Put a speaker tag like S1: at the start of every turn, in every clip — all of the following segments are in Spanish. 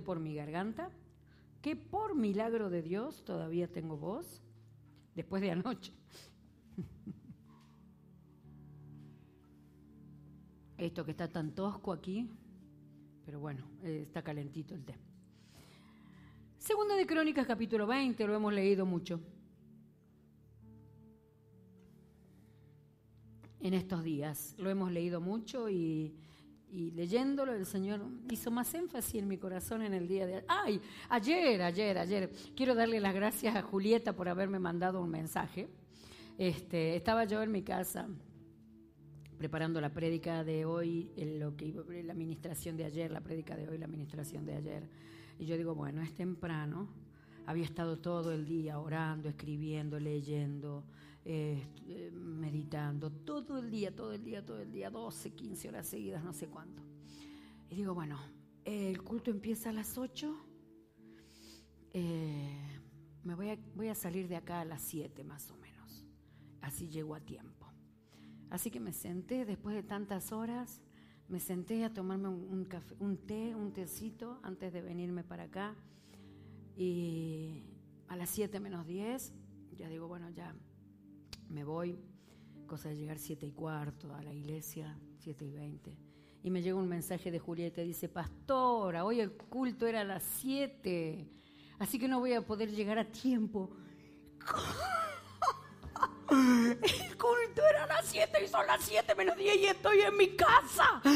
S1: por mi garganta, que por milagro de Dios todavía tengo voz, después de anoche. Esto que está tan tosco aquí, pero bueno, eh, está calentito el té. Segunda de Crónicas, capítulo 20, lo hemos leído mucho. En estos días, lo hemos leído mucho y, leyéndolo el Señor hizo más énfasis en mi corazón en el día de ¡Ay! Ayer, ayer, ayer. Quiero darle las gracias a Julieta por haberme mandado un mensaje. Este, estaba yo en mi casa preparando la prédica de hoy, lo que la administración de ayer, la prédica de hoy, la administración de ayer. Y yo digo, bueno, es temprano. Había estado todo el día orando, escribiendo, leyendo, eh, meditando, todo el día, todo el día, todo el día, 12, 15 horas seguidas, no sé cuánto. Y digo, bueno, el culto empieza a las 8. Eh, me voy a, voy a salir de acá a las 7 más o menos. Así llego a tiempo. Así que me senté después de tantas horas, me senté a tomarme un, café, un té, un tecito antes de venirme para acá. Y a las 7 menos 10, ya digo, bueno, ya me voy, cosa de llegar 7 y cuarto a la iglesia, 7 y 20. Y me llega un mensaje de Julieta, dice, pastora, hoy el culto era a las 7, así que no voy a poder llegar a tiempo. El culto era a las 7 y son las 7 menos 10 y estoy en mi casa.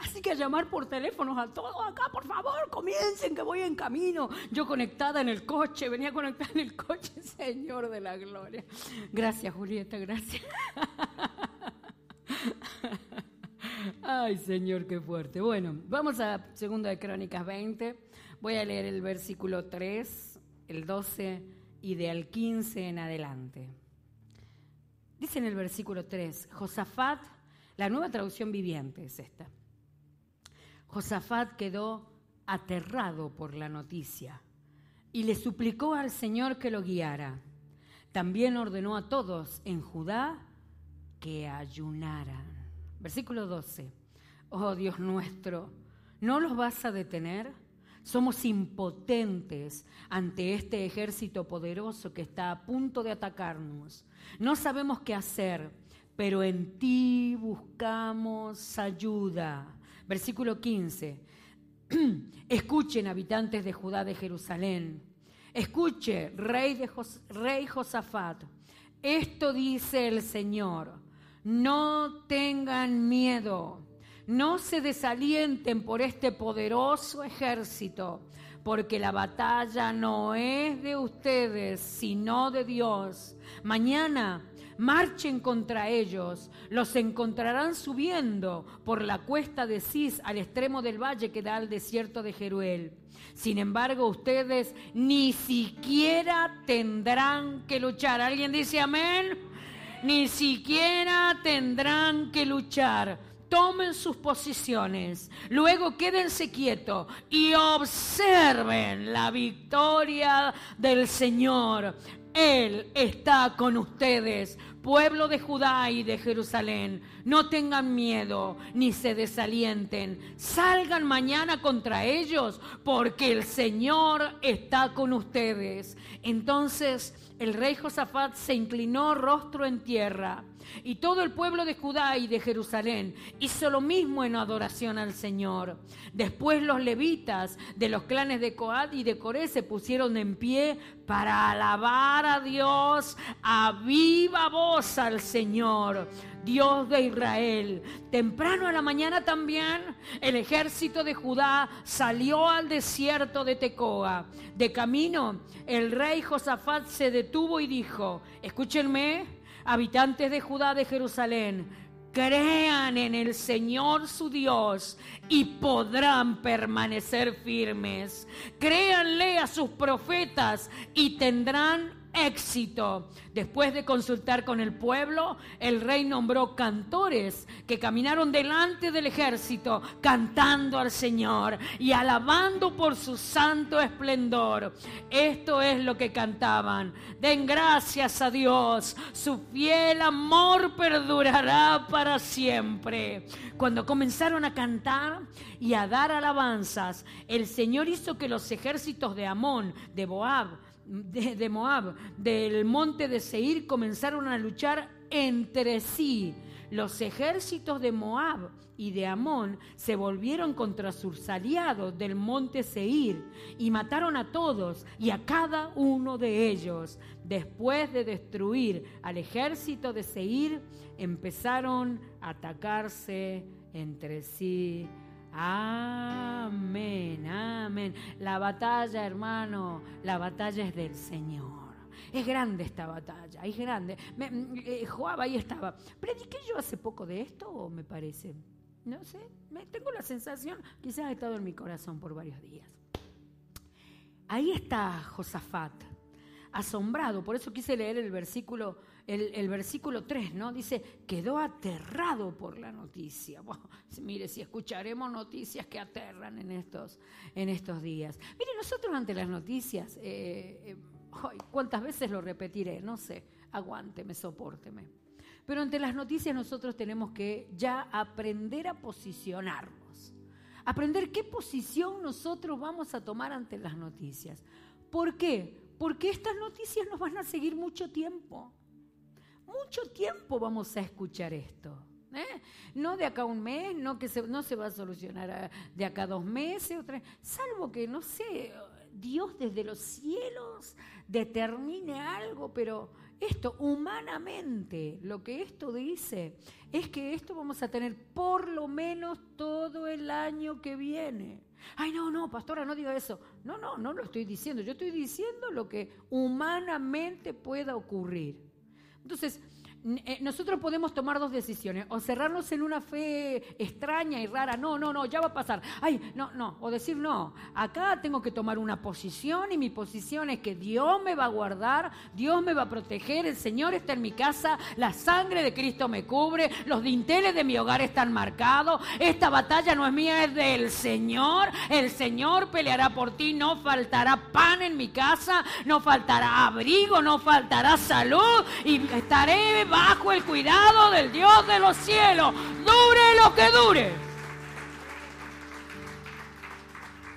S1: Así que llamar por teléfonos a todos acá, por favor, comiencen que voy en camino. Yo conectada en el coche, venía conectada en el coche, Señor de la Gloria. Gracias, Julieta, gracias. Ay, Señor, qué fuerte. Bueno, vamos a Segunda de Crónicas 20. Voy a leer el versículo 3, el 12 y del 15 en adelante. Dice en el versículo 3, Josafat, la nueva traducción viviente es esta. Josafat quedó aterrado por la noticia y le suplicó al Señor que lo guiara. También ordenó a todos en Judá que ayunaran. Versículo 12. Oh Dios nuestro, ¿no los vas a detener? Somos impotentes ante este ejército poderoso que está a punto de atacarnos. No sabemos qué hacer, pero en ti buscamos ayuda. Versículo 15. Escuchen, habitantes de Judá de Jerusalén. Escuche, rey, de rey Josafat. Esto dice el Señor. No tengan miedo no se desalienten por este poderoso ejército, porque la batalla no es de ustedes, sino de Dios. Mañana marchen contra ellos, los encontrarán subiendo por la cuesta de Cis al extremo del valle que da al desierto de Jeruel. Sin embargo, ustedes ni siquiera tendrán que luchar. ¿Alguien dice amén? Ni siquiera tendrán que luchar tomen sus posiciones, luego quédense quietos y observen la victoria del Señor. Él está con ustedes, pueblo de Judá y de Jerusalén. No tengan miedo ni se desalienten. Salgan mañana contra ellos porque el Señor está con ustedes. Entonces el rey Josafat se inclinó rostro en tierra y todo el pueblo de Judá y de Jerusalén hizo lo mismo en adoración al Señor. Después los levitas de los clanes de Coad y de Coré se pusieron en pie para alabar a Dios a viva voz al Señor. Dios de Israel. Temprano a la mañana también el ejército de Judá salió al desierto de Tecoa. De camino, el rey Josafat se detuvo y dijo, escúchenme, habitantes de Judá de Jerusalén, crean en el Señor su Dios y podrán permanecer firmes. Créanle a sus profetas y tendrán éxito. Después de consultar con el pueblo, el rey nombró cantores que caminaron delante del ejército cantando al Señor y alabando por su santo esplendor. Esto es lo que cantaban. Den gracias a Dios, su fiel amor perdurará para siempre. Cuando comenzaron a cantar y a dar alabanzas, el Señor hizo que los ejércitos de Amón, de Boab, de, Moab, del monte de Seir, comenzaron a luchar entre sí. Los ejércitos de Moab y de Amón se volvieron contra sus aliados del monte Seir y mataron a todos y a cada uno de ellos. Después de destruir al ejército de Seir, empezaron a atacarse entre sí Amén, amén. La batalla, hermano, la batalla es del Señor. Es grande esta batalla, es grande. Me, mm, eh, Joab ahí estaba. ¿Prediqué yo hace poco de esto o me parece? No sé, me, tengo la sensación, quizás ha estado en mi corazón por varios días. Ahí está Josafat, asombrado, por eso quise leer el versículo el, versículo 3, ¿no? Dice, quedó aterrado por la noticia. mire, si escucharemos noticias que aterran en estos, en estos días. Mire, nosotros ante las noticias, eh, eh, ¿cuántas veces lo repetiré? No sé, aguánteme, soporteme. Pero ante las noticias nosotros tenemos que ya aprender a posicionarnos. Aprender qué posición nosotros vamos a tomar ante las noticias. ¿Por qué? Porque estas noticias nos van a seguir mucho tiempo mucho tiempo vamos a escuchar esto. ¿eh? No de acá un mes, no que no se va a solucionar de acá dos meses, salvo que, no sé, Dios desde los cielos determine algo, pero esto humanamente, lo que esto dice, es que esto vamos a tener por lo menos todo el año que viene. Ay, no, no, pastora, no diga eso. No, no, no lo estoy diciendo. Yo estoy diciendo lo que humanamente pueda ocurrir. Entonces, eh, nosotros podemos tomar dos decisiones, o cerrarnos en una fe extraña y rara, no, no, no, ya va a pasar, ay, no, no, o decir, no, acá tengo que tomar una posición y mi posición es que Dios me va a guardar, Dios me va a proteger, el Señor está en mi casa, la sangre de Cristo me cubre, los dinteles de mi hogar están marcados, esta batalla no es mía, es del Señor, el Señor peleará por ti, no faltará pan en mi casa, no faltará abrigo, no faltará salud y estaré bajo el cuidado del Dios de los cielos, dure lo que dure.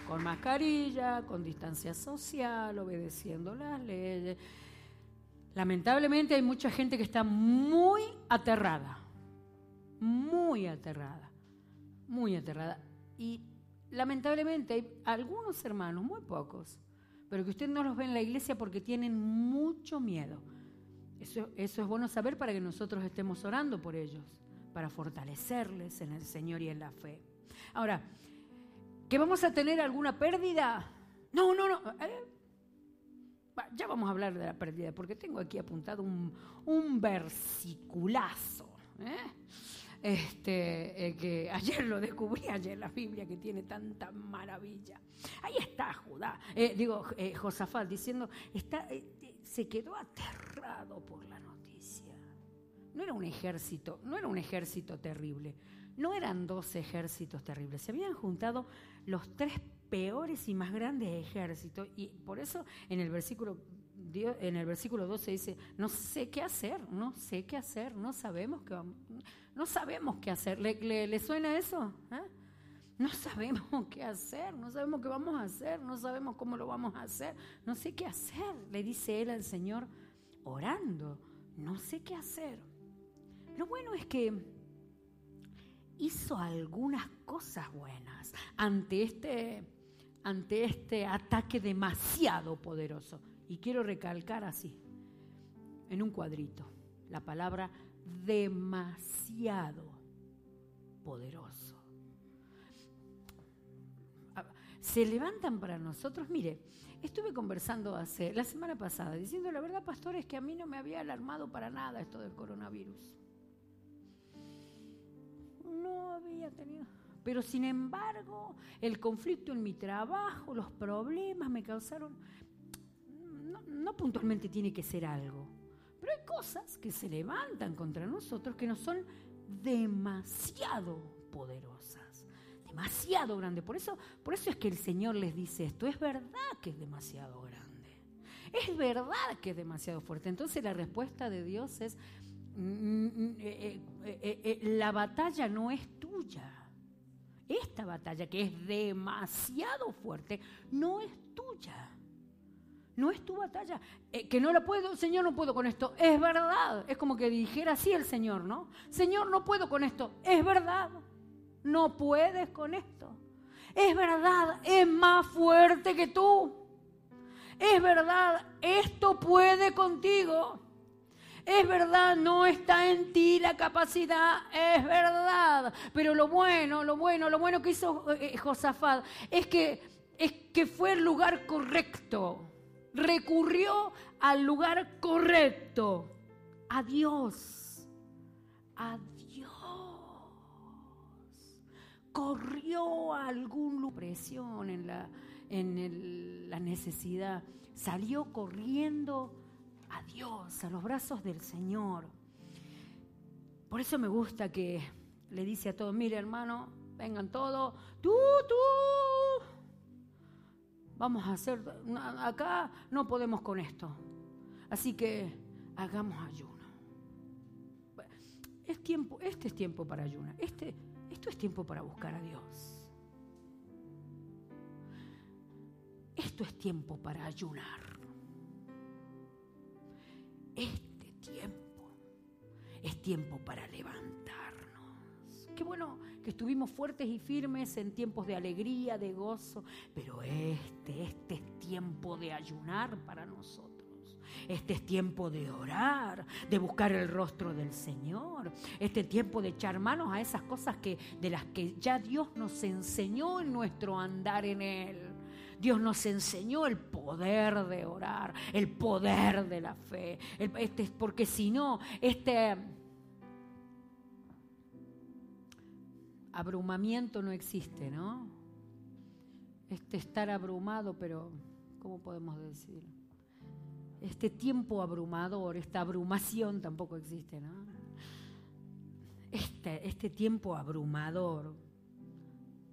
S1: Con mascarilla, con distancia social, obedeciendo las leyes. Lamentablemente hay mucha gente que está muy aterrada, muy aterrada, muy aterrada. Y lamentablemente hay algunos hermanos, muy pocos, pero que usted no los ve en la iglesia porque tienen mucho miedo eso, es bueno saber para que nosotros estemos orando por ellos, para fortalecerles en el Señor y en la fe. Ahora, ¿que vamos a tener alguna pérdida? No, no, no. Eh, ya vamos a hablar de la pérdida, porque tengo aquí apuntado un, un versiculazo. ¿eh? Este, eh, que ayer lo descubrí, ayer la Biblia que tiene tanta maravilla. Ahí está Judá, digo, Josafat diciendo, está, se quedó aterrado por la noticia. No era un ejército, no era un ejército terrible, no eran dos ejércitos terribles, se habían juntado los tres peores y más grandes ejércitos y por eso en el versículo en el versículo 12 dice, no sé qué hacer, no sé qué hacer, no sabemos qué no sabemos qué hacer. ¿Le, suena eso? ¿Eh? No sabemos qué hacer, no sabemos qué vamos a hacer, no sabemos cómo lo vamos a hacer, no sé qué hacer, le dice él al Señor orando, no sé qué hacer. Lo bueno es que hizo algunas cosas buenas ante este, ante este ataque demasiado poderoso. Y quiero recalcar así, en un cuadrito, la palabra demasiado poderoso se levantan para nosotros. Mire, estuve conversando hace la semana pasada diciendo la verdad, pastor, es que a mí no me había alarmado para nada esto del coronavirus. No había tenido. Pero sin embargo, el conflicto en mi trabajo, los problemas me causaron. No, no puntualmente tiene que ser algo, pero hay cosas que se levantan contra nosotros que no son demasiado poderosas, demasiado grandes. Por eso, por eso es que el Señor les dice esto, es verdad que es demasiado grande. Es verdad que es demasiado fuerte. Entonces la respuesta de Dios es, mm, mm, eh, eh, eh, la batalla no es tuya. Esta batalla que es demasiado fuerte no es tuya. No es tu batalla. que no la puedo, Señor, no puedo con esto. Es verdad. Es como que dijera así el Señor, ¿no? Señor, no puedo con esto. Es verdad. No puedes con esto. Es verdad. Es más fuerte que tú. Es verdad, esto puede contigo. Es verdad, no está en ti la capacidad, es verdad. Pero lo bueno, lo bueno, lo bueno que hizo eh, eh, Josafat es que, es que fue el lugar correcto. Recurrió al lugar correcto. A Dios. A Dios. Corrió a algún lugar. Presión en la en la necesidad, salió corriendo a Dios, a los brazos del Señor. Por eso me gusta que le dice a todos, mire hermano, vengan todos, tú, tú, vamos a hacer, acá no podemos con esto. Así que hagamos ayuno. Es tiempo, este es tiempo para ayunar. Este, esto es tiempo para buscar a Dios. Esto es tiempo para ayunar. Este tiempo es tiempo para levantarnos. Qué bueno que estuvimos fuertes y firmes en tiempos de alegría, de gozo, pero este, este es tiempo de ayunar para nosotros. Este es tiempo de orar, de buscar el rostro del Señor. Este tiempo de echar manos a esas cosas que, de las que ya Dios nos enseñó en nuestro andar en Él. Dios nos enseñó el poder de orar, el poder de la fe. este, porque si no, este abrumamiento no existe, ¿no? Este estar abrumado, pero ¿cómo podemos decir? Este tiempo abrumador, esta abrumación tampoco existe, ¿no? Este, este tiempo abrumador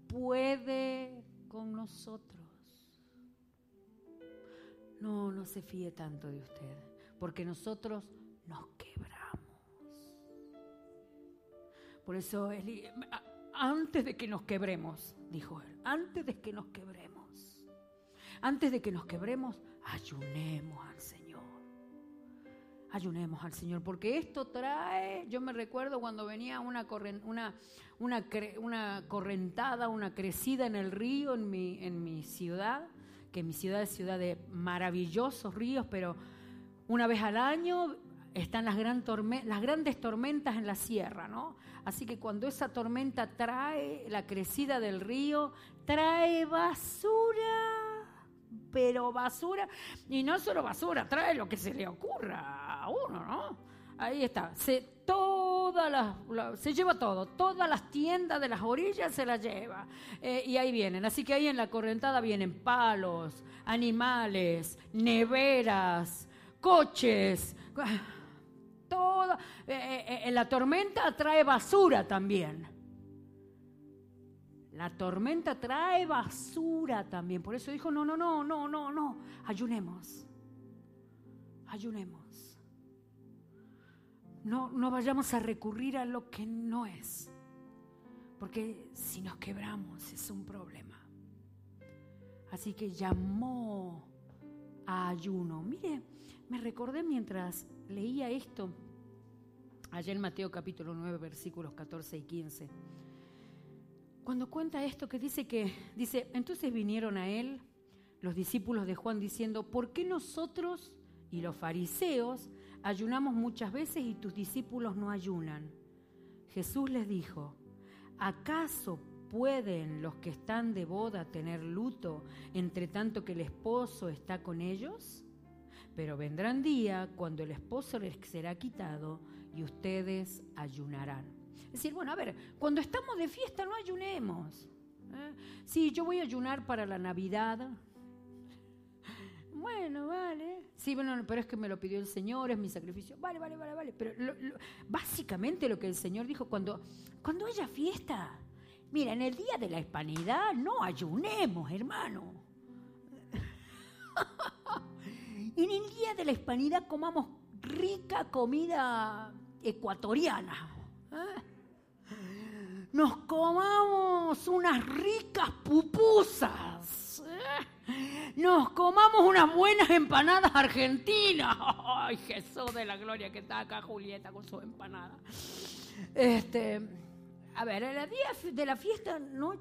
S1: puede con nosotros no, no se fíe tanto de usted, porque nosotros nos quebramos. Por eso, antes de que nos quebremos, dijo él, antes de que nos quebremos, antes de que nos quebremos, ayunemos al Señor. Ayunemos al Señor, porque esto trae, yo me recuerdo cuando venía una, una, una, una correntada, una crecida en el río en mi, en mi ciudad, que mi ciudad es ciudad de maravillosos ríos, pero una vez al año están las, las grandes tormentas en la sierra, ¿no? Así que cuando esa tormenta trae la crecida del río, trae basura, pero basura, y no solo basura, trae lo que se le ocurra a uno, ¿no? Ahí está, se, todas las, se lleva todo, todas las tiendas de las orillas se las lleva. Eh, y ahí vienen, así que ahí en la correntada vienen palos, animales, neveras, coches, todo. Eh, eh, la tormenta trae basura también. La tormenta trae basura también. Por eso dijo, no, no, no, no, no, no, ayunemos. Ayunemos no, no vayamos a recurrir a lo que no es. Porque si nos quebramos es un problema. Así que llamó a ayuno. Mire, me recordé mientras leía esto, allá en Mateo capítulo 9, versículos 14 y 15. Cuando cuenta esto que dice que, dice, entonces vinieron a él los discípulos de Juan diciendo, ¿por qué nosotros y los fariseos ayunamos muchas veces y tus discípulos no ayunan. Jesús les dijo, ¿acaso pueden los que están de boda tener luto entre tanto que el esposo está con ellos? Pero vendrán días cuando el esposo les será quitado y ustedes ayunarán. Es decir, bueno, a ver, cuando estamos de fiesta no ayunemos. ¿eh? Sí, yo voy a ayunar para la Navidad. bueno, vale. Sí, bueno, pero es que me lo pidió el Señor, es mi sacrificio. Vale, vale, vale, vale. Pero básicamente lo que el Señor dijo cuando, cuando haya fiesta, mira, en el día de la hispanidad no ayunemos, hermano. en el día de la hispanidad comamos rica comida ecuatoriana. ¿eh? Nos comamos unas ricas pupusas. Nos comamos unas buenas empanadas argentinas. Ay, Jesús de la gloria que está acá Julieta con su empanada. Este, a ver, el día de la fiesta no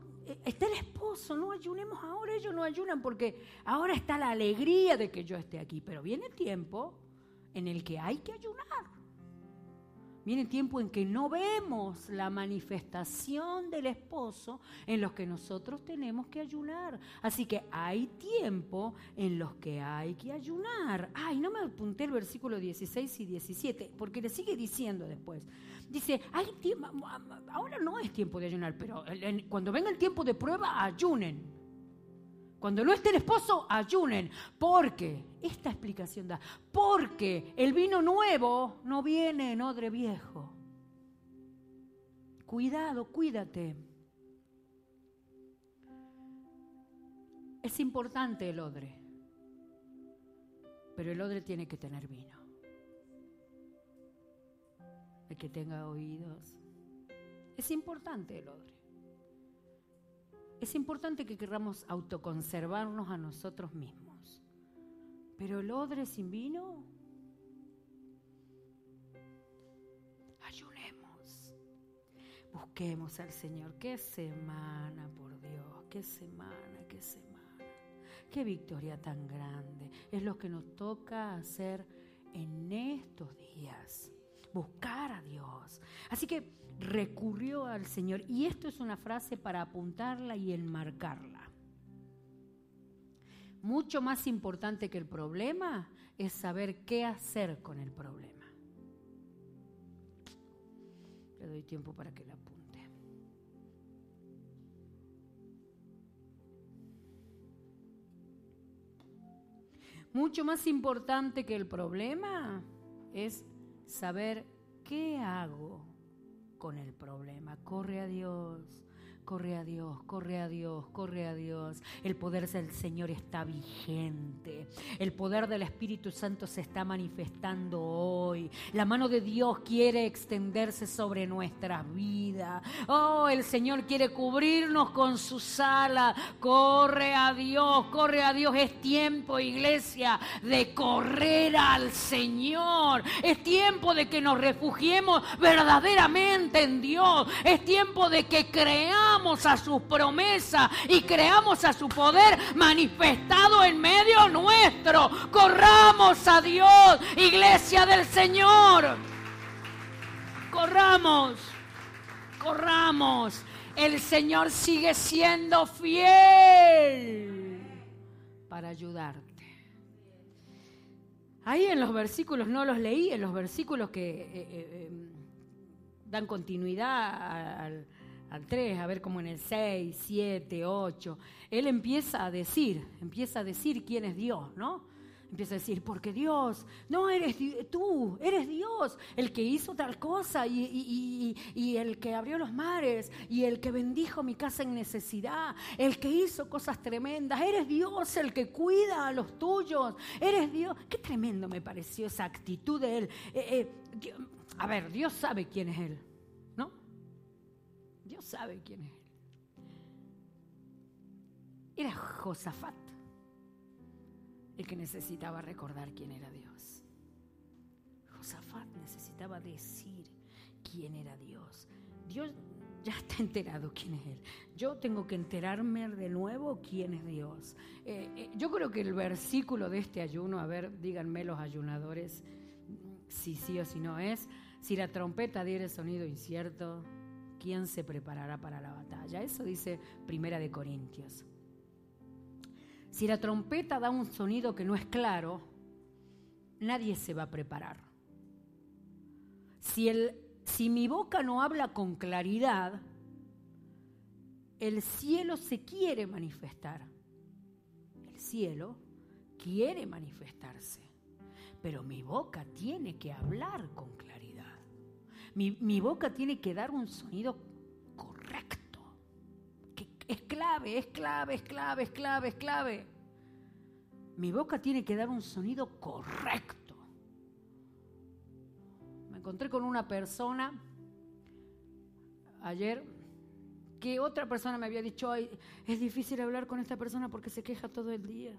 S1: está el esposo, no ayunemos ahora, ellos no ayunan porque ahora está la alegría de que yo esté aquí, pero viene tiempo en el que hay que ayunar. Viene tiempo en que no vemos la manifestación del esposo en los que nosotros tenemos que ayunar. Así que hay tiempo en los que hay que ayunar. Ay, no me apunté el versículo 16 y 17, porque le sigue diciendo después. Dice, hay tiempo, ahora no es tiempo de ayunar, pero cuando venga el tiempo de prueba, ayunen. Cuando no esté el esposo, ayunen. Porque, esta explicación da, porque el vino nuevo no viene en odre viejo. Cuidado, cuídate. Es importante el odre, pero el odre tiene que tener vino. El que tenga oídos. Es importante el odre. Es importante que queramos autoconservarnos a nosotros mismos. Pero el odre sin vino, ayunemos. Busquemos al Señor. Qué semana, por Dios, qué semana, qué semana. Qué victoria tan grande. Es lo que nos toca hacer en estos días. Buscar a Dios. Así que recurrió al Señor. Y esto es una frase para apuntarla y enmarcarla. Mucho más importante que el problema es saber qué hacer con el problema. Le doy tiempo para que la apunte. Mucho más importante que el problema es saber qué hago con el problema. Corre a Dios. Corre a Dios, corre a Dios, corre a Dios. El poder del Señor está vigente. El poder del Espíritu Santo se está manifestando hoy. La mano de Dios quiere extenderse sobre nuestras vidas. Oh, el Señor quiere cubrirnos con su sala. Corre a Dios, corre a Dios. Es tiempo, iglesia, de correr al Señor. Es tiempo de que nos refugiemos verdaderamente en Dios. Es tiempo de que creamos a sus promesas y creamos a su poder manifestado en medio nuestro. Corramos a Dios, iglesia del Señor. Corramos, corramos. El Señor sigue siendo fiel para ayudarte. Ahí en los versículos, no los leí, en los versículos que eh, eh, eh, dan continuidad al, al 3, a ver como en el 6, 7, 8, él empieza a decir, empieza a decir quién es Dios, ¿no? Empieza a decir, porque Dios, no eres tú, eres Dios, el que hizo tal cosa y, y, el que abrió los mares y el que bendijo mi casa en necesidad, el que hizo cosas tremendas, eres Dios el que cuida a los tuyos, eres Dios. Qué tremendo me pareció esa actitud de él. Eh, eh, a ver, Dios sabe quién es él sabe quién es él. Era Josafat el que necesitaba recordar quién era Dios. Josafat necesitaba decir quién era Dios. Dios ya está enterado quién es Él. Yo tengo que enterarme de nuevo quién es Dios. Eh, eh, yo creo que el versículo de este ayuno, a ver, díganme los ayunadores si sí o si no es, si la trompeta diera sonido incierto, ¿quién se preparará para la batalla? Eso dice Primera de Corintios. Si la trompeta da un sonido que no es claro, nadie se va a preparar. Si, el, si mi boca no habla con claridad, el cielo se quiere manifestar. El cielo quiere manifestarse, pero mi boca tiene que hablar con claridad. Mi, boca tiene que dar un sonido correcto. Que es clave, es clave, es clave, es clave, es clave. Mi boca tiene que dar un sonido correcto. Me encontré con una persona ayer que otra persona me había dicho, es difícil hablar con esta persona porque se queja todo el día,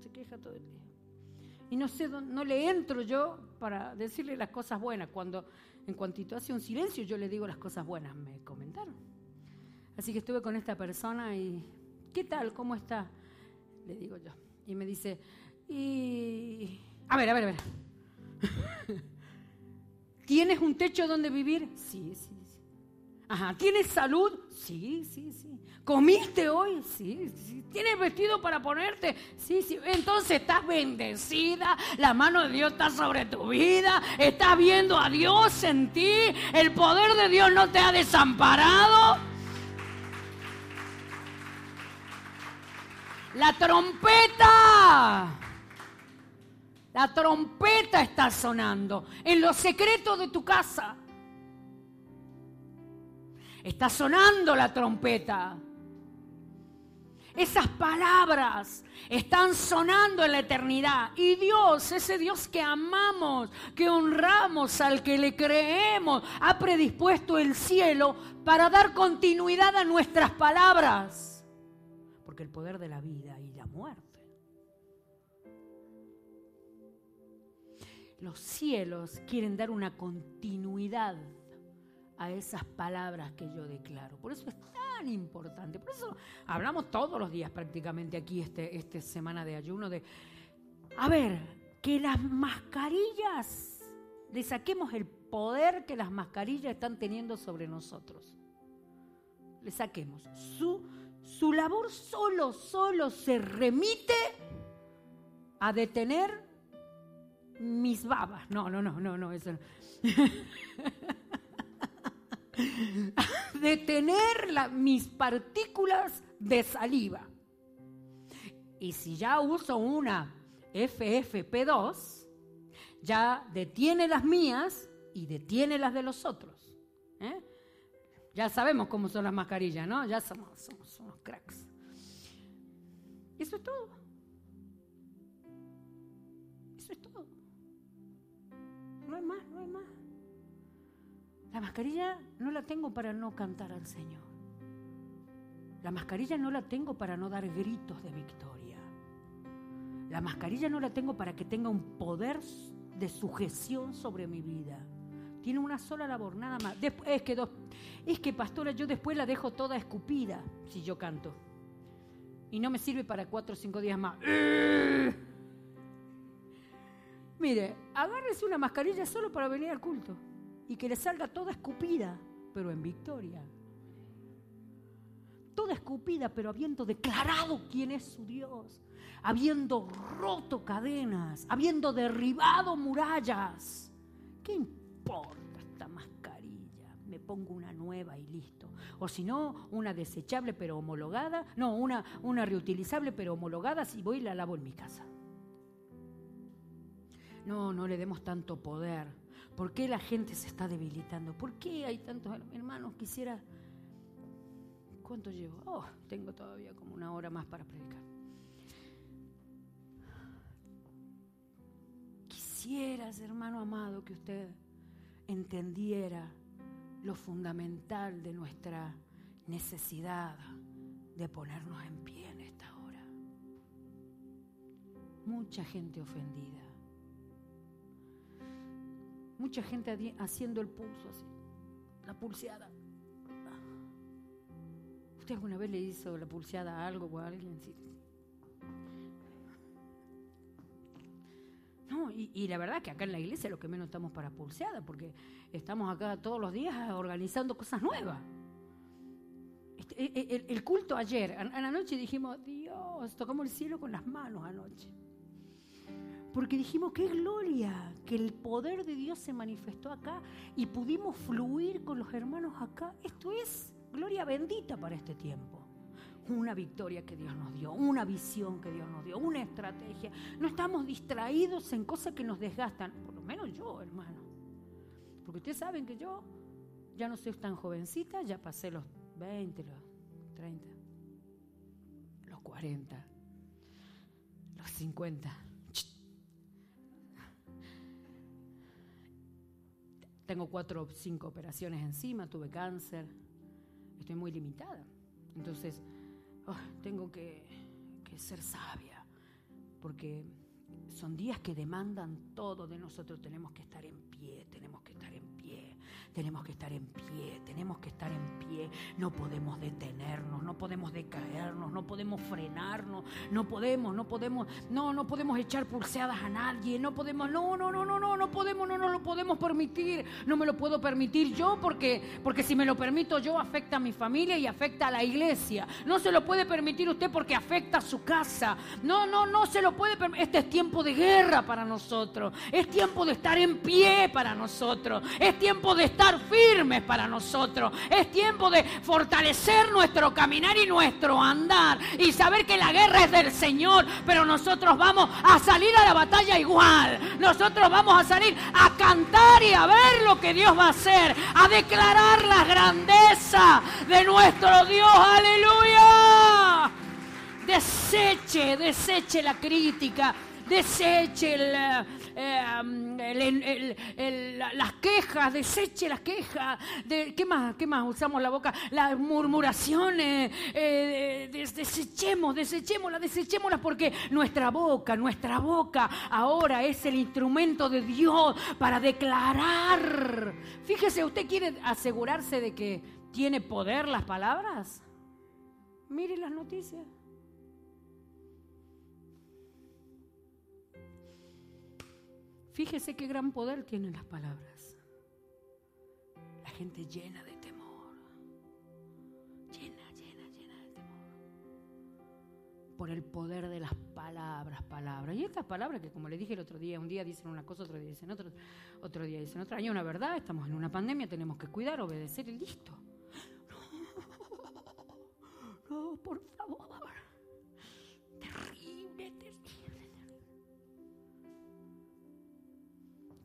S1: se queja todo el día. Y no sé, no le entro yo para decirle las cosas buenas. Cuando en cuantito hace un silencio yo le digo las cosas buenas, me comentaron. Así que estuve con esta persona y, ¿qué tal? ¿Cómo está? Le digo yo. Y me dice, y... A ver, a ver, a ver. ¿Tienes un techo donde vivir? Sí, sí, sí. Ajá. ¿Tienes salud? Sí, sí, sí. ¿Comiste hoy? Sí, sí. ¿Tienes vestido para ponerte? Sí, sí. Entonces estás bendecida. La mano de Dios está sobre tu vida. Estás viendo a Dios en ti. El poder de Dios no te ha desamparado. La trompeta. La trompeta está sonando en los secretos de tu casa. Está sonando la trompeta. Esas palabras están sonando en la eternidad. Y Dios, ese Dios que amamos, que honramos, al que le creemos, ha predispuesto el cielo para dar continuidad a nuestras palabras. Porque el poder de la vida y la muerte los cielos quieren dar una continuidad a esas palabras que yo declaro. Por eso es tan importante. Por eso hablamos todos los días prácticamente aquí, este, esta semana de ayuno, de, a ver, que las mascarillas, le saquemos el poder que las mascarillas están teniendo sobre nosotros. Le saquemos. Su, su labor solo, solo se remite a detener mis babas. No, no, no, no, no, eso no. Detener mis partículas de saliva. Y si ya uso una FFP2, ya detiene las mías y detiene las de los otros. ¿eh? Ya sabemos cómo son las mascarillas, ¿no? Ya somos, somos unos cracks. Eso es todo. no hay más, no hay más. La mascarilla no la tengo para no cantar al Señor. La mascarilla no la tengo para no dar gritos de victoria. La mascarilla no la tengo para que tenga un poder de sujeción sobre mi vida. Tiene una sola labor, nada más. es, que es que, pastora, yo después la dejo toda escupida si yo canto. Y no me sirve para cuatro o cinco días más. Mire, agárrese una mascarilla solo para venir al culto y que le salga toda escupida, pero en victoria. Toda escupida, pero habiendo declarado quién es su Dios, habiendo roto cadenas, habiendo derribado murallas. ¿Qué importa esta mascarilla? Me pongo una nueva y listo. O si no, una desechable pero homologada. No, una, una reutilizable pero homologada si voy y la lavo en mi casa. No, no le demos tanto poder. ¿Por qué la gente se está debilitando? ¿Por qué hay tantos hermanos? Quisiera... ¿Cuánto llevo? Oh, tengo todavía como una hora más para predicar. Quisieras, hermano amado, que usted entendiera lo fundamental de nuestra necesidad de ponernos en pie en esta hora. Mucha gente ofendida. Mucha gente haciendo el pulso así, la pulseada. ¿Usted alguna vez le hizo la pulseada a algo o a alguien? No, y, la verdad que acá en la iglesia lo que menos estamos para pulseada, porque estamos acá todos los días organizando cosas nuevas. Este, e, e, el, el, culto ayer, a la noche dijimos, Dios, tocamos el cielo con las manos anoche porque dijimos, qué gloria, que el poder de Dios se manifestó acá y pudimos fluir con los hermanos acá. Esto es gloria bendita para este tiempo. una victoria que Dios nos dio, una visión que Dios nos dio, una estrategia. No estamos distraídos en cosas que nos desgastan, por lo menos yo, hermano. Porque ustedes saben que yo ya no soy tan jovencita, ya pasé los 20, los 30, los 40, los 50. Tengo cuatro o cinco operaciones encima, tuve cáncer, estoy muy limitada. Entonces, oh, tengo que, que ser sabia, porque son días que demandan todo de nosotros. Tenemos que estar en pie, tenemos tenemos que estar en pie, tenemos que estar en pie. No podemos detenernos, no podemos decaernos, no podemos frenarnos, no podemos, no podemos, no, no podemos echar pulseadas a nadie, no podemos, no, no, no, no, no, no podemos, no, no lo podemos permitir, no me lo puedo permitir yo porque, porque si me lo permito yo afecta a mi familia y afecta a la iglesia. No se lo puede permitir usted porque afecta a su casa. No, no, no se lo puede permitir. Este es tiempo de guerra para nosotros. Es tiempo de estar en pie para nosotros. Es tiempo de estar firmes para nosotros. Es tiempo de fortalecer nuestro caminar y nuestro andar. Y saber que la guerra es del Señor. Pero nosotros vamos a salir a la batalla igual. Nosotros vamos a salir a cantar y a ver lo que Dios va a hacer. A declarar la grandeza de nuestro Dios. Aleluya. Deseche, deseche la crítica, deseche eh, las quejas, deseche las quejas, de, ¿qué más? ¿Qué más? Usamos la boca, las murmuraciones, eh, desechemos, desechémoslas, desechémoslas porque nuestra boca, nuestra boca ahora es el instrumento de Dios para declarar. Fíjese, ¿usted quiere asegurarse de que tiene poder las palabras? Mire las noticias. Fíjese qué gran poder tienen las palabras. La gente llena de temor. Llena, llena, llena de temor. Por el poder de las palabras, palabras. Y estas palabras que como le dije el otro día, un día dicen una cosa, otro día dicen otra, otro día dicen otra. Hay una verdad, estamos en una pandemia, tenemos que cuidar, obedecer y listo. No, no, por favor.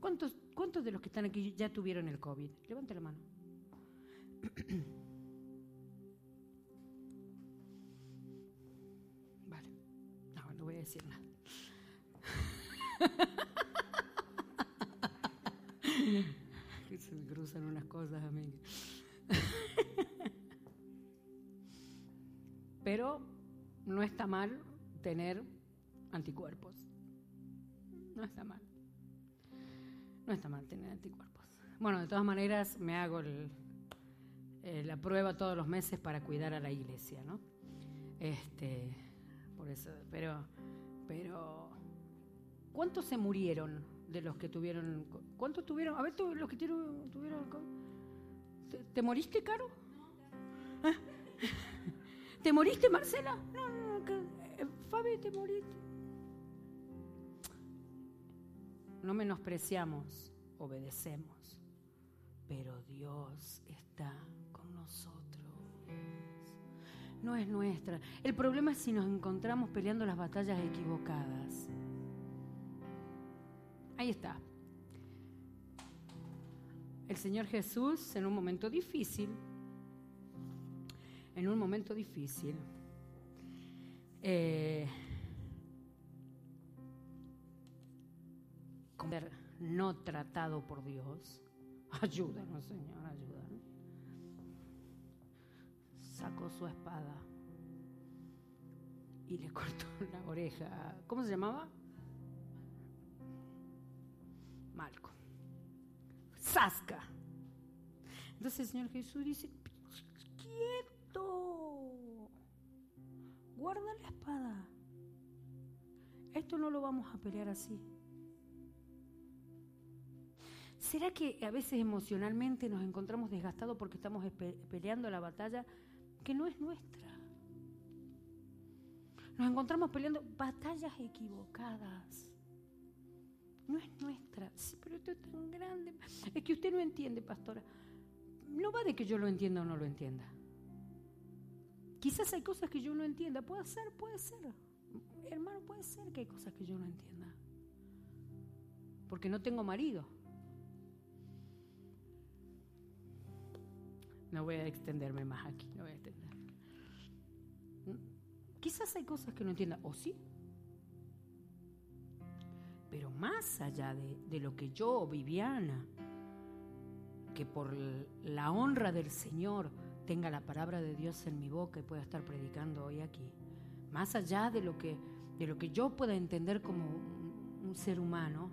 S1: ¿Cuántos, ¿Cuántos de los que están aquí ya tuvieron el COVID? Levante la mano. Vale. No, no voy a decir nada. Se me cruzan unas cosas a mí. Pero no está mal tener anticuerpos. No está mal. No está mal tener anticuerpos. Bueno, de todas maneras me hago eh, la prueba todos los meses para cuidar a la iglesia, ¿no? Este, por eso, pero, pero, ¿cuántos se murieron de los que tuvieron? ¿Cuántos tuvieron? A ver, los que tuvieron, tuvieron ¿Te, moriste, Caro? ¿Ah? ¿Te moriste, Marcela? No, no, no. Eh, Fabi, ¿te moriste? No menospreciamos, obedecemos, pero Dios está con nosotros. No es nuestra. El problema es si nos encontramos peleando las batallas equivocadas. Ahí está. El Señor Jesús en un momento difícil, en un momento difícil, eh, no tratado por Dios. Ayúdanos, Señor, ayúdanos. Sacó su espada y le cortó la oreja. ¿Cómo se llamaba? Malco. Sasca. Entonces el Señor Jesús dice, quieto, guarda la espada. Esto no lo vamos a pelear así. ¿Será que a veces emocionalmente nos encontramos desgastados porque estamos peleando la batalla que no es nuestra? Nos encontramos peleando batallas equivocadas. No es nuestra. Sí, pero esto es tan grande. Es que usted no entiende, pastora. No va de que yo lo entienda o no lo entienda. Quizás hay cosas que yo no entienda. Puede ser, puede ser. Hermano, puede ser que hay cosas que yo no entienda. Porque no tengo marido. No voy a extenderme más aquí, no voy a extender. Quizás hay cosas que no entienda, o sí. Pero más allá de, lo que yo, Viviana, que por la honra del Señor tenga la palabra de Dios en mi boca y pueda estar predicando hoy aquí, más allá de lo que, de lo que yo pueda entender como un ser humano,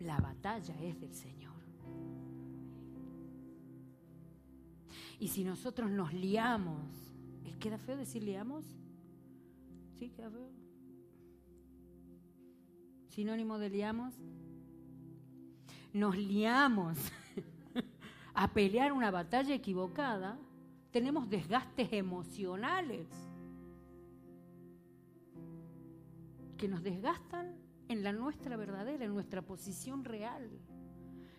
S1: la batalla es del Señor. Y si nosotros nos liamos, ¿queda feo decir liamos? ¿Sí? ¿Queda feo? Sinónimo de liamos. Nos liamos a pelear una batalla equivocada, tenemos desgastes emocionales que nos desgastan en la nuestra verdadera, en nuestra posición real,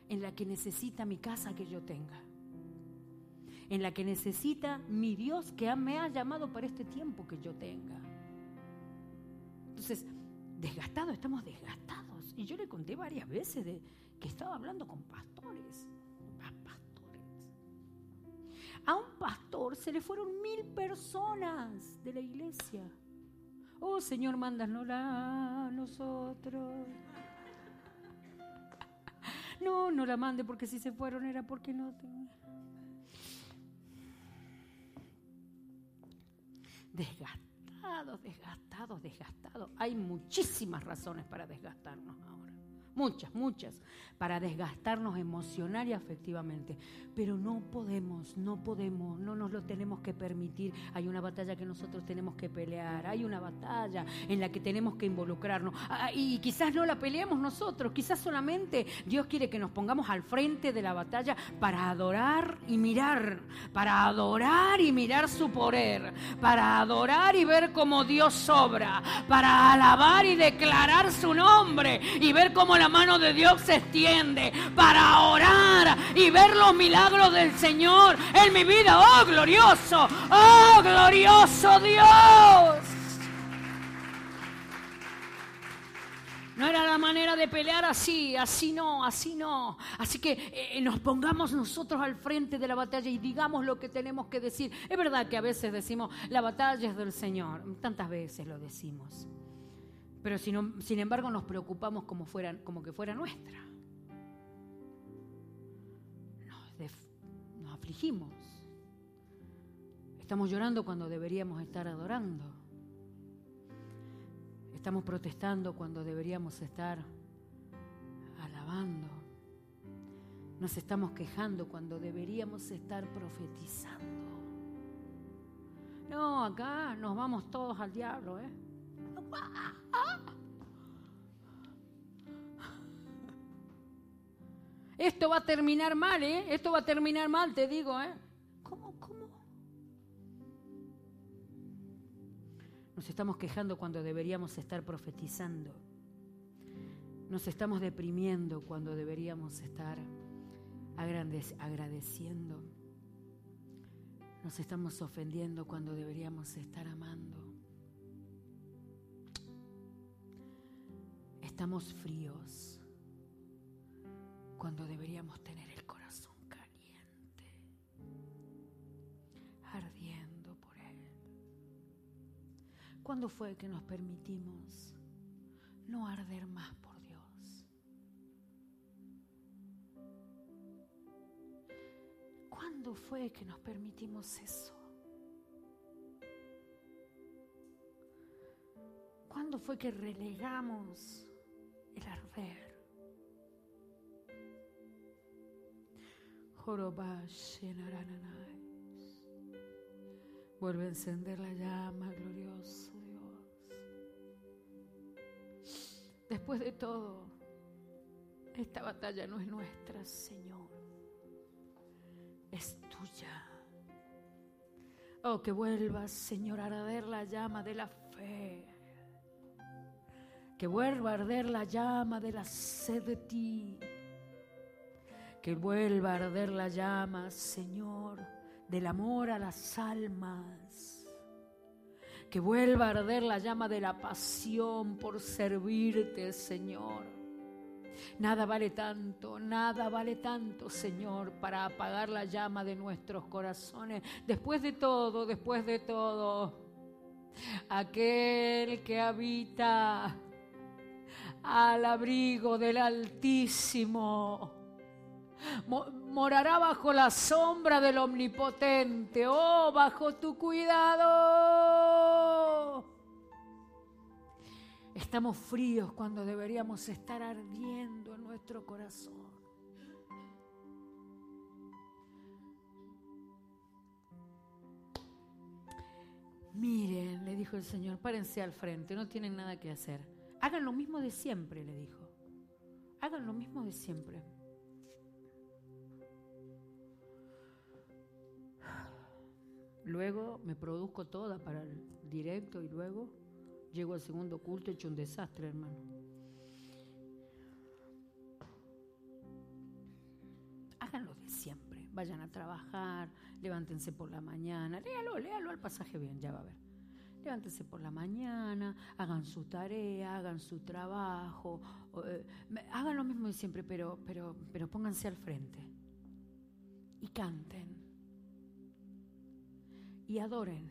S1: en la que necesita mi casa que yo tenga en la que necesita mi Dios que me ha llamado para este tiempo que yo tenga. Entonces, desgastados, estamos desgastados. Y yo le conté varias veces de que estaba hablando con pastores. Pastores. A un pastor se le fueron mil personas de la iglesia. Oh Señor, mándanosla a nosotros. No, no la mande porque si se fueron era porque no. Desgastados, desgastados, desgastados. Hay muchísimas razones para desgastarnos ahora. Muchas, muchas, para desgastarnos emocional y afectivamente. Pero no podemos, no podemos, no nos lo tenemos que permitir. Hay una batalla que nosotros tenemos que pelear, hay una batalla en la que tenemos que involucrarnos. Ah, y quizás no la peleamos nosotros, quizás solamente Dios quiere que nos pongamos al frente de la batalla para adorar y mirar, para adorar y mirar su poder, para adorar y ver cómo Dios obra, para alabar y declarar su nombre y ver cómo la mano de Dios se extiende para orar y ver los milagros del Señor en mi vida. Oh, glorioso, oh, glorioso Dios. No era la manera de pelear así, así no, así no. Así que eh, nos pongamos nosotros al frente de la batalla y digamos lo que tenemos que decir. Es verdad que a veces decimos, la batalla es del Señor. Tantas veces lo decimos pero sin, embargo nos preocupamos como, que fuera nuestra. Nos, afligimos. Estamos llorando cuando deberíamos estar adorando. Estamos protestando cuando deberíamos estar alabando. Nos estamos quejando cuando deberíamos estar profetizando. No, acá nos vamos todos al diablo, ¿eh? Esto va a terminar mal, ¿eh? Esto va a terminar mal, te digo, ¿eh? ¿Cómo, cómo? Nos estamos quejando cuando deberíamos estar profetizando. Nos estamos deprimiendo cuando deberíamos estar agradeciendo. Nos estamos ofendiendo cuando deberíamos estar amando. Estamos fríos cuando deberíamos tener el corazón caliente, ardiendo por Él. ¿Cuándo fue que nos permitimos no arder más por Dios? ¿Cuándo fue que nos permitimos eso? ¿Cuándo fue que relegamos el arder? Vuelve a encender la llama, glorioso Dios. Después de todo, esta batalla no es nuestra, Señor. Es tuya. Oh, que vuelvas, Señor, a arder la llama de la fe. Que vuelva a arder la llama de la sed de ti que vuelva a arder la llama, Señor, del amor a las almas. Que vuelva a arder la llama de la pasión por servirte, Señor. Nada vale tanto, nada vale tanto, Señor, para apagar la llama de nuestros corazones. Después de todo, después de todo, aquel que habita al abrigo del Altísimo. Morará bajo la sombra del Omnipotente, oh, bajo tu cuidado. Estamos fríos cuando deberíamos estar ardiendo en nuestro corazón. Miren, le dijo el Señor, párense al frente, no tienen nada que hacer. Hagan lo mismo de siempre, le dijo. Hagan lo mismo de siempre. Luego me produzco toda para el directo y luego llego al segundo culto hecho un desastre, hermano. Háganlo de siempre. Vayan a trabajar, levántense por la mañana. Léalo, léalo al pasaje bien, ya va a ver. Levántense por la mañana, hagan su tarea, hagan su trabajo, eh, hagan lo mismo de siempre, pero, pero, pero pónganse al frente y canten y adoren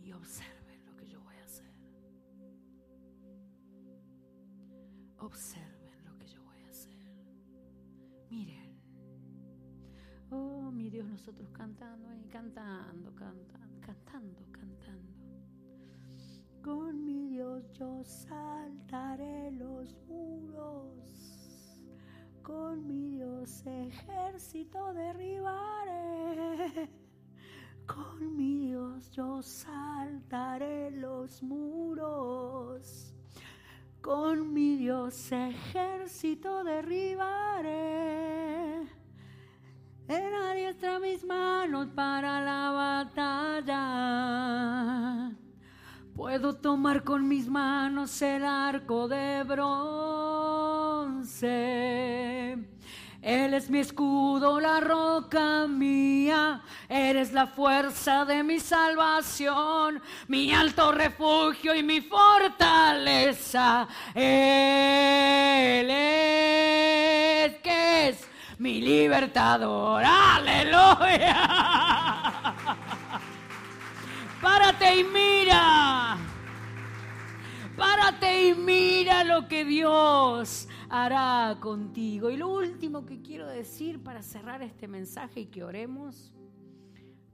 S1: y observen lo que yo voy a hacer. Observen lo que yo voy a hacer. Miren. Oh, mi Dios, nosotros cantando y cantando, cantando, cantando, cantando. Con mi Dios yo saltaré los muros. Con mi Dios ejército derribaré. Con mi Dios yo saltaré los muros. Con mi Dios ejército derribaré. Él adiestra mis manos para la batalla. Puedo tomar con mis manos el arco de bronce él es mi escudo, la roca mía. Eres la fuerza de mi salvación, mi alto refugio y mi fortaleza. Él es que es mi libertador. Aleluya. Párate y mira. Párate y mira lo que Dios hará contigo. Y lo último que quiero decir para cerrar este mensaje y que oremos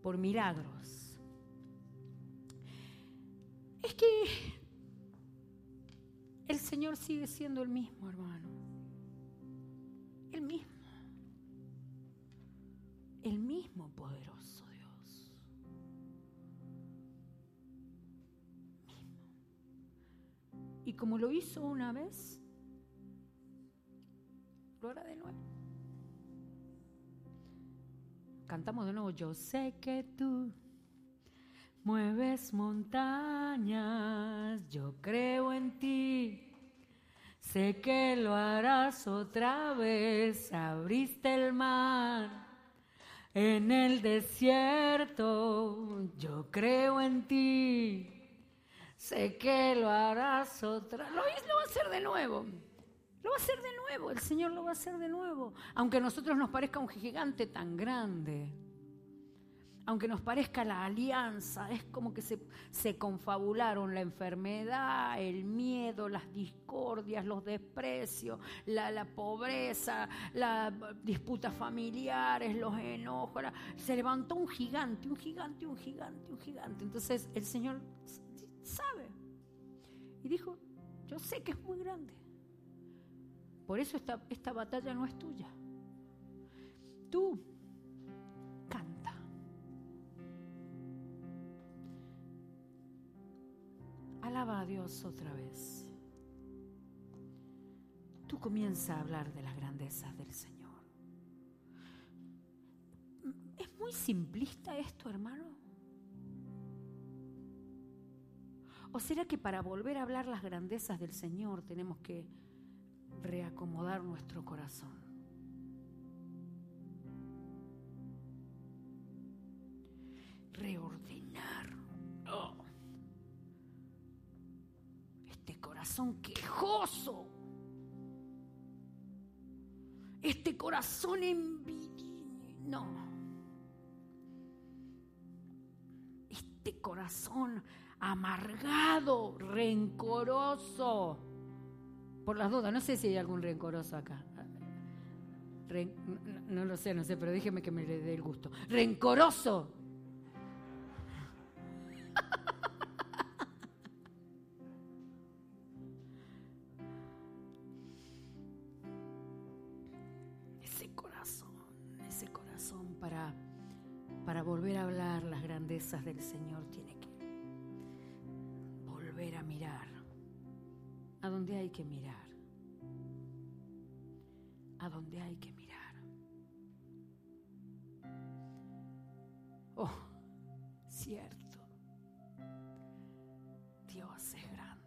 S1: por milagros. Es que el Señor sigue siendo el mismo, hermano. El mismo. El mismo poderoso Y como lo hizo una vez, de nuevo. Cantamos de nuevo. Yo sé que tú mueves montañas, yo creo en ti. Sé que lo harás otra vez, abriste el mar en el desierto, yo creo en ti. Sé que lo harás otra. Lo, lo va a hacer de nuevo. Lo va a hacer de nuevo, el Señor lo va a hacer de nuevo. Aunque a nosotros nos parezca un gigante tan grande, aunque nos parezca la alianza, es como que se, confabularon la enfermedad, el miedo, las discordias, los desprecios, la, la pobreza, las disputas familiares, los enojos. se levantó un gigante, un gigante, un gigante, un gigante. Entonces el Señor sabe. Y dijo, yo sé que es muy grande por eso esta, esta batalla no es tuya. Tú canta. Alaba a Dios otra vez. Tú comienza a hablar de las grandezas del Señor. ¿Es muy simplista esto, hermano? ¿O será que para volver a hablar las grandezas del Señor tenemos que reacomodar nuestro corazón. reordenar. Oh. Este corazón quejoso. Este corazón envidioso. No. Este corazón amargado, rencoroso. Por las dudas, no sé si hay algún rencoroso acá. no, lo sé, no sé, pero déjeme que me le dé el gusto. Rencoroso. Mirar, a donde hay que mirar. Oh, cierto, Dios es grande.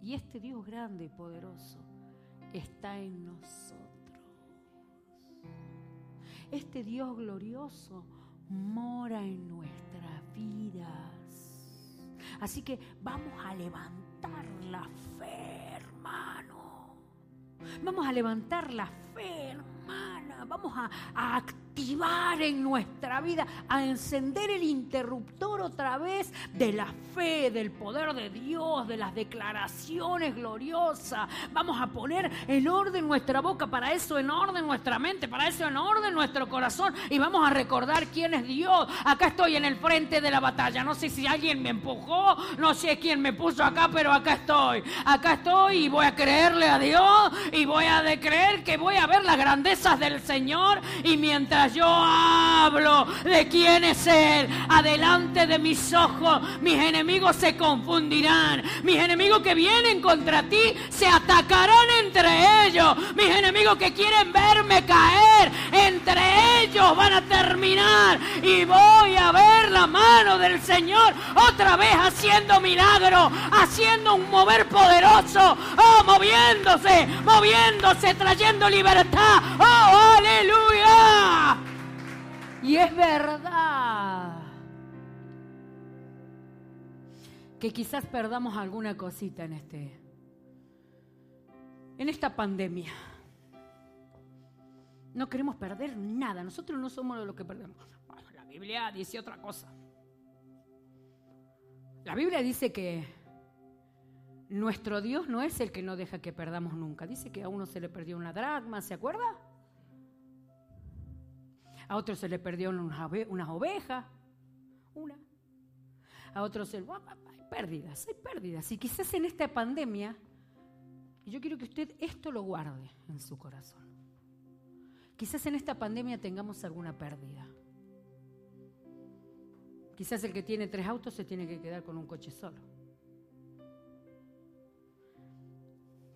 S1: Y este Dios grande y poderoso está en nosotros. Este Dios glorioso mora en nuestras vidas. Así que vamos a levantar la fe. Vamos a levantar la fe, hermana. Vamos a, a activar en nuestra vida, a encender el interruptor otra vez de la fe, del poder de Dios, de las declaraciones gloriosas. Vamos a poner en orden nuestra boca, para eso en orden nuestra mente, para eso en orden nuestro corazón y vamos a recordar quién es Dios. Acá estoy en el frente de la batalla. No sé si alguien me empujó, no sé quién me puso acá, pero acá estoy. Acá estoy y voy a creerle a Dios y voy a creer que voy a ver las grandezas del Señor y mientras yo hablo de quién es Él, adelante de mis ojos, mis enemigos se confundirán. Mis enemigos que vienen contra ti se atacarán entre ellos. Mis enemigos que quieren verme caer, entre ellos van a terminar. Y voy a ver la mano del Señor otra vez haciendo milagro, haciendo un mover poderoso. Oh, moviéndose, moviéndose, trayendo libertad. Oh, aleluya. Y es verdad que quizás perdamos alguna cosita en este en esta pandemia. No queremos perder nada. Nosotros no somos lo que perdemos. La Biblia dice otra cosa. La Biblia dice que nuestro Dios no es el que no deja que perdamos nunca. Dice que a uno se le perdió una dracma, ¿se acuerda? A otros se le perdió unas ovejas, una. A otros se... Hay pérdidas, hay pérdidas. Y quizás en esta pandemia, yo quiero que usted esto lo guarde en su corazón. Quizás en esta pandemia tengamos alguna pérdida. Quizás el que tiene tres autos se tiene que quedar con un coche solo.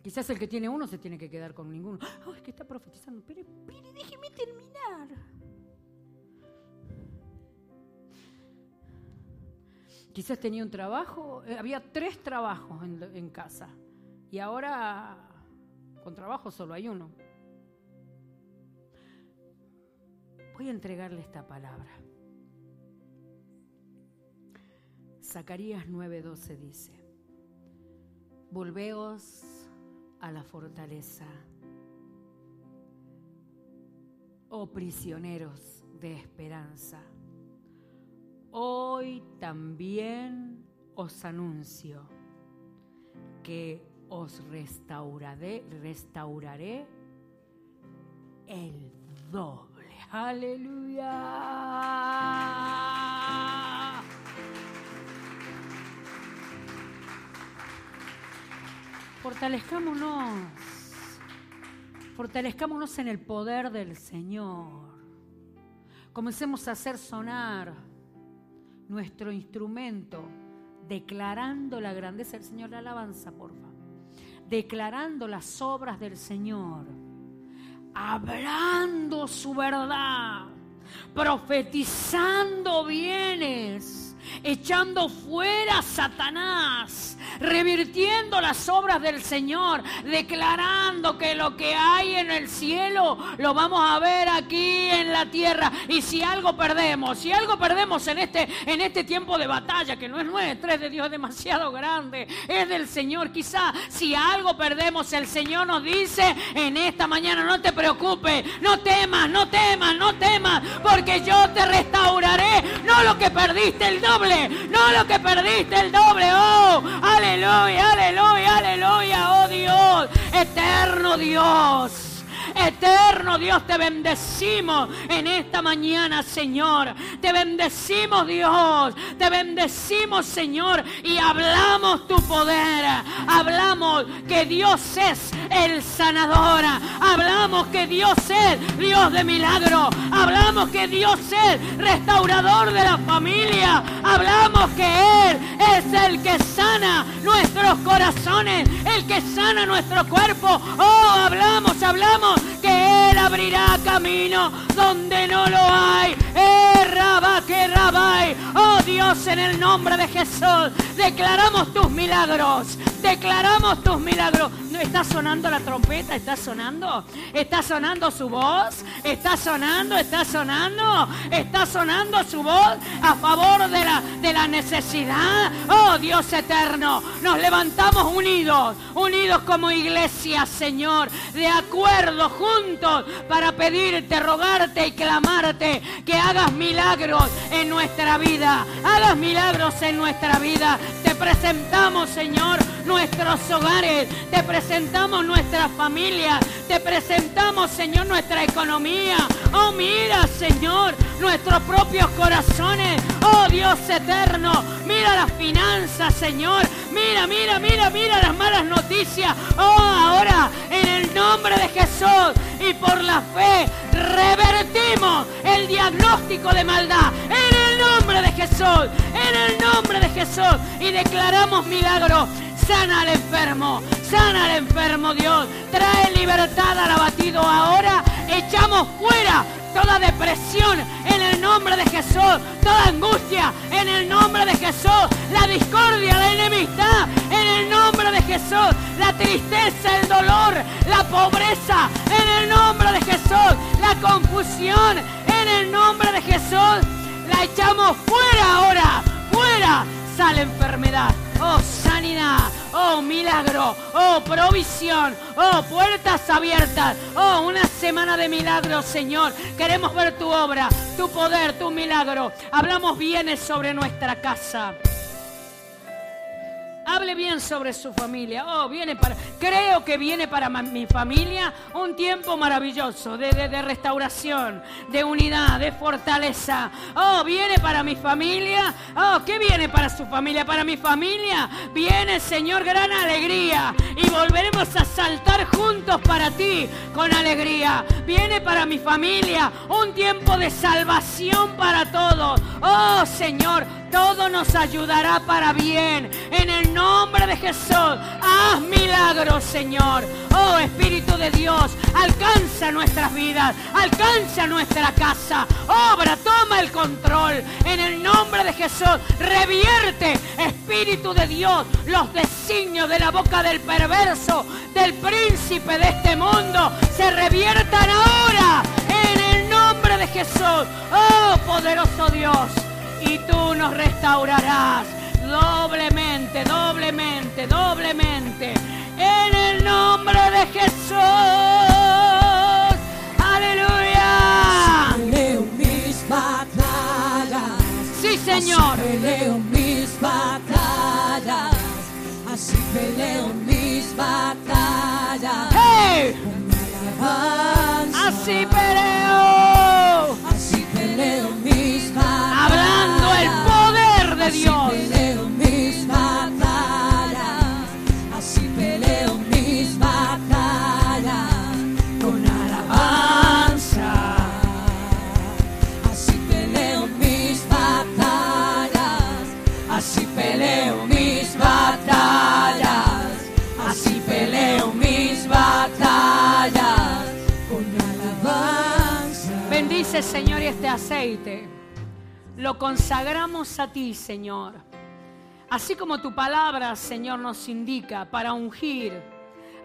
S1: Quizás el que tiene uno se tiene que quedar con ninguno. ¡Ay, que está profetizando! Pero, pero déjeme terminar. Quizás tenía un trabajo, eh, había tres trabajos en, casa y ahora con trabajo solo hay uno. Voy a entregarle esta palabra. Zacarías 9:12 dice, volveos a la fortaleza, oh prisioneros de esperanza Hoy también os anuncio que os restauraré, restauraré el doble. Aleluya. Fortalezcámonos. Fortalezcámonos en el poder del Señor. Comencemos a hacer sonar nuestro instrumento, declarando la grandeza del Señor, la alabanza, porfa, declarando las obras del Señor, hablando su verdad, profetizando bienes echando fuera Satanás, revirtiendo las obras del Señor, declarando que lo que hay en el cielo lo vamos a ver aquí en la tierra. Y si algo perdemos, si algo perdemos en este, en este tiempo de batalla, que no es nuestro, es de Dios demasiado grande, es del Señor. Quizá si algo perdemos, el Señor nos dice en esta mañana, no te preocupes, no temas, no temas, no temas, porque yo te restauraré, no lo que perdiste el no lo que perdiste el doble, oh, aleluya, aleluya, aleluya, oh Dios, eterno Dios. Eterno Dios, te bendecimos en esta mañana, Señor. Te bendecimos, Dios. Te bendecimos, Señor. Y hablamos tu poder. Hablamos que Dios es el sanador. Hablamos que Dios es Dios de milagro. Hablamos que Dios es restaurador de la familia. Hablamos que Él es el que sana nuestros corazones, el que sana nuestro cuerpo. Oh, hablamos, hablamos que Él abrirá camino donde no lo hay. Oh Dios, en el nombre de Jesús, declaramos tus milagros. Declaramos tus milagros. ¿No está sonando la trompeta? ¿Está sonando? ¿Está sonando su voz? ¿Está sonando? ¿Está sonando? ¿Está sonando su voz a favor de la, de la necesidad? Oh Dios eterno, nos levantamos unidos, unidos como iglesia, Señor, de acuerdo, juntos, para pedirte, rogarte y clamarte que hagas milagros en nuestra vida. Hagas milagros en nuestra vida. Presentamos, Señor, nuestros hogares. Te presentamos nuestra familia. Te presentamos, Señor, nuestra economía. Oh, mira, Señor, nuestros propios corazones. Oh, Dios eterno. Mira las finanzas, Señor. Mira, mira, mira, mira las malas noticias. Oh, ahora, en el nombre de Jesús y por la fe, revertimos el diagnóstico de maldad. En el nombre de Jesús. En el nombre de Jesús. Y declaramos milagro Sana al enfermo, sana al enfermo Dios. Trae libertad al abatido ahora. Echamos fuera toda depresión en el nombre de Jesús, toda angustia en el nombre de Jesús, la discordia, la enemistad en el nombre de Jesús, la tristeza, el dolor, la pobreza en el nombre de Jesús, la confusión en el nombre de Jesús, la echamos fuera ahora, fuera sale enfermedad oh sanidad, oh milagro, oh provisión, oh puertas abiertas, oh una semana de milagros, Señor. Queremos ver tu obra, tu poder, tu milagro. Hablamos bienes sobre nuestra casa. Hable bien sobre su familia. Oh, viene para. Creo que viene para mi familia un tiempo maravilloso de, de, restauración, de unidad, de fortaleza. Oh, viene para mi familia. Oh, ¿qué viene para su familia? Para mi familia viene, Señor, gran alegría. Y volveremos a saltar juntos para ti con alegría. Viene para mi familia un tiempo de salvación para todos. Oh, Señor todo nos ayudará para bien. En el nombre de Jesús, haz milagros, Señor. Oh Espíritu de Dios, alcanza nuestras vidas, alcanza nuestra casa. Obra, toma el control. En el nombre de Jesús, revierte, Espíritu de Dios, los designios de la boca del perverso, del príncipe de este mundo, se reviertan ahora. En el nombre de Jesús, oh poderoso Dios y tú nos restaurarás doblemente, doblemente, doblemente. En el nombre de Jesús. Aleluya.
S2: Peleo mis batallas.
S1: Sí, Señor.
S2: Así peleo mis batallas. Así peleo mis batallas.
S1: ¡Hey! Así peleo.
S2: Así peleo
S1: de Dios.
S2: así peleo mis batallas con alabanza. Así peleo mis batallas, así peleo mis batallas, así peleo mis batallas con alabanza.
S1: Bendice, Señor, este aceite. Lo consagramos a ti, Señor. Así como tu palabra, Señor, nos indica para ungir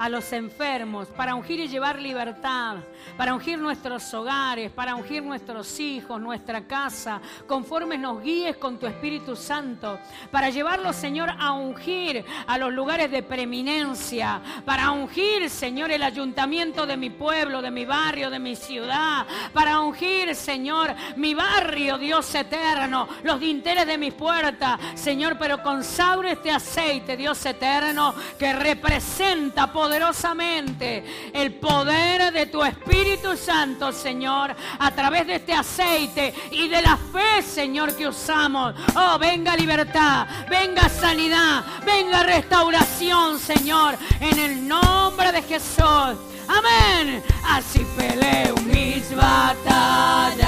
S1: a los enfermos, para ungir y llevar libertad, para ungir nuestros hogares, para ungir nuestros hijos, nuestra casa, conforme nos guíes con tu Espíritu Santo, para llevarlos, Señor, a ungir a los lugares de preeminencia, para ungir, Señor, el ayuntamiento de mi pueblo, de mi barrio, de mi ciudad, para ungir, Señor, mi barrio, Dios eterno, los dinteles de mi puerta, Señor, pero consagro este aceite, Dios eterno, que representa poder poderosamente el poder de tu Espíritu Santo, Señor, a través de este aceite y de la fe, Señor, que usamos. Oh, venga libertad, venga sanidad, venga restauración, Señor, en el nombre de Jesús. Amén. Así peleo mis batallas.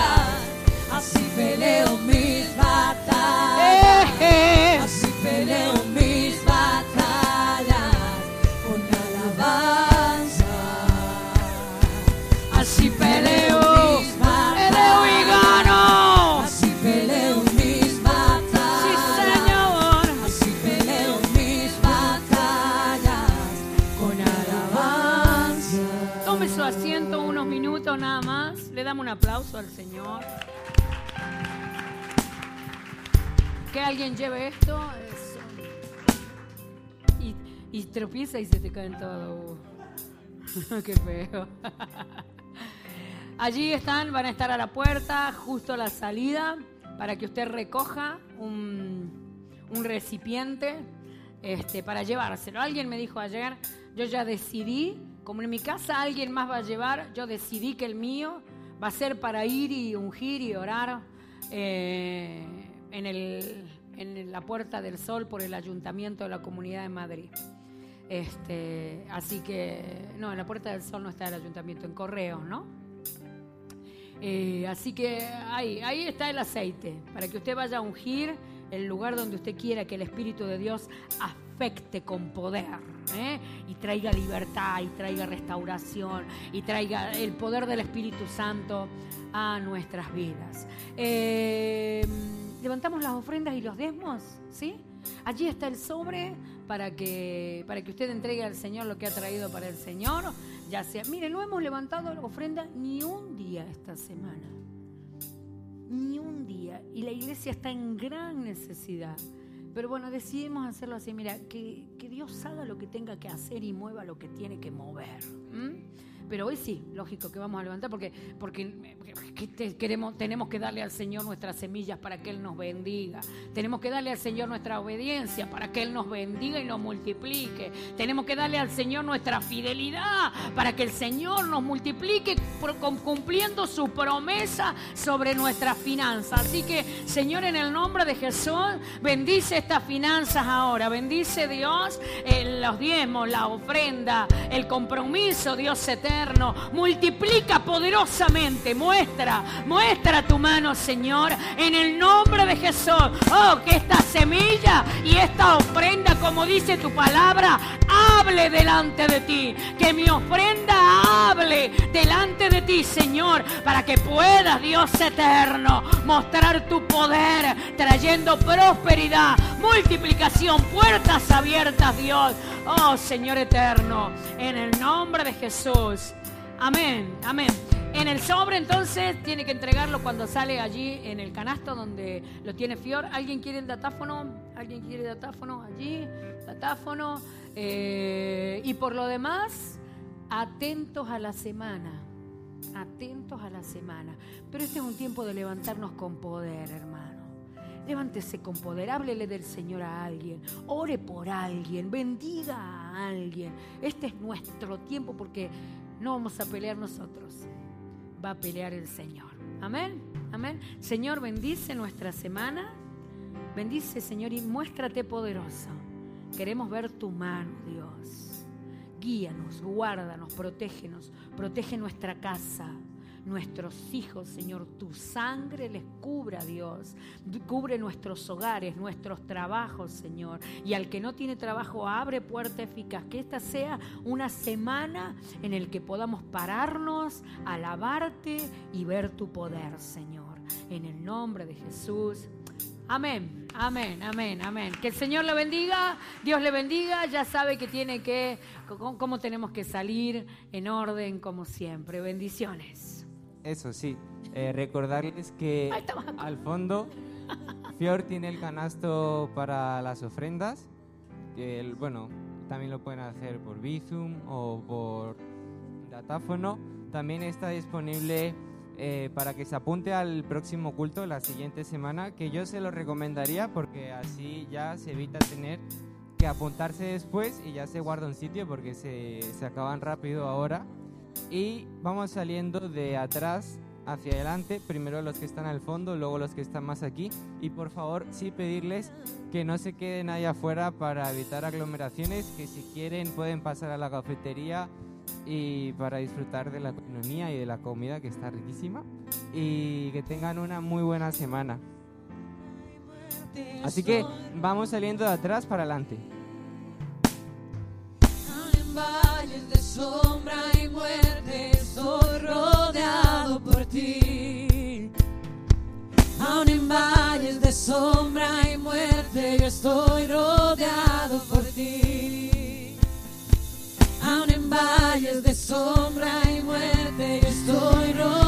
S2: Así peleo mis batallas.
S1: Eh, eh.
S2: Así peleo mis
S1: Le damos un aplauso al Señor. Que alguien lleve esto. Eso. Y, tropieza y se te caen todo. Qué feo. Allí están, van a estar a la puerta, justo a la salida, para que usted recoja un, un recipiente este, para llevárselo. Alguien me dijo ayer, yo ya decidí, como en mi casa alguien más va a llevar, yo decidí que el mío va a ser para ir y ungir y orar eh, en, el- en la Puerta del Sol por el Ayuntamiento de la Comunidad de Madrid. Este, así que, no, en la Puerta del Sol no está el Ayuntamiento, en Correos, ¿no? Eh, así que ahí, ahí está el aceite, para que usted vaya a ungir el lugar donde usted quiera que el Espíritu de Dios afecte con poder ¿eh? y traiga libertad y traiga restauración y traiga el poder del Espíritu Santo a nuestras vidas. Eh, levantamos las ofrendas y los diezmos, ¿sí? Allí está el sobre para que, para que usted entregue al Señor lo que ha traído para el Señor. Ya sea, mire, no hemos levantado ofrenda ni un día esta semana. Ni un día. Y la iglesia está en gran necesidad. Pero bueno, decidimos hacerlo así. Mira, que, que Dios haga lo que tenga que hacer y mueva lo que tiene que mover. Pero hoy sí, lógico que vamos a levantar porque, porque queremos, tenemos que darle al Señor nuestras semillas para que Él nos bendiga. Tenemos que darle al Señor nuestra obediencia para que Él nos bendiga y nos multiplique. Tenemos que darle al Señor nuestra fidelidad para que el Señor nos multiplique cumpliendo su promesa sobre nuestras finanzas. Así que, Señor, en el nombre de Jesús, bendice estas finanzas ahora. Bendice Dios eh, los diezmos, la ofrenda, el compromiso, Dios eterno. Multiplica poderosamente. Muestra, muestra tu mano, Señor, en el nombre de Jesús. Oh, que esta semilla y esta ofrenda, como dice tu palabra, hable delante de ti. Que mi ofrenda hable delante de ti, Señor, para que puedas, Dios eterno, mostrar tu poder, trayendo prosperidad, multiplicación, puertas abiertas, Dios. Oh, Señor eterno, en el nombre de Jesús. Amén, amén. En el sobre entonces tiene que entregarlo cuando sale allí en el canasto donde lo tiene Fior. ¿Alguien quiere el datáfono? ¿Alguien quiere datáfono allí? Datáfono. Eh, y por lo demás, atentos a la semana. Atentos a la semana. Pero este es un tiempo de levantarnos con poder, hermano. Levántese con poder, háblele del Señor a alguien, ore por alguien, bendiga a alguien. Este es nuestro tiempo porque no vamos a pelear nosotros, va a pelear el Señor. Amén, amén. Señor, bendice nuestra semana, bendice Señor y muéstrate poderoso. Queremos ver tu mano, Dios. Guíanos, guárdanos, protégenos, protege nuestra casa, nuestros hijos, Señor. Tu sangre les cubra, Dios. Cubre nuestros hogares, nuestros trabajos, Señor. Y al que no tiene trabajo, abre puerta eficaz. Que esta sea una semana en el que podamos pararnos, alabarte y ver tu poder, Señor. En el nombre de Jesús. Amén, amén, amén, amén. Que el Señor le bendiga, Dios le bendiga, ya sabe que tiene que, cómo, cómo tenemos que salir en orden como siempre. Bendiciones.
S3: Eso sí, eh, recordarles que al fondo Fior tiene el canasto para las ofrendas. Que el- bueno, también lo pueden hacer por Bizum o por datáfono. También está disponible eh, para que se apunte al próximo culto la siguiente semana, que yo se lo recomendaría porque así ya se evita tener que apuntarse después y ya se guarda un sitio porque se, se acaban rápido ahora. Y vamos saliendo de atrás hacia adelante, primero los que están al fondo, luego los que están más aquí. Y por favor, sí pedirles que no se queden ahí afuera para evitar aglomeraciones, que si quieren pueden pasar a la cafetería y para disfrutar de la economía y de la comida que está riquísima. Y que tengan una muy buena semana. Así que vamos saliendo de atrás para adelante.
S2: En valles de sombra y muerte valles de sombra y muerte, yo estoy rodeado por ti. Aún en valles de sombra y muerte, yo estoy rodeado.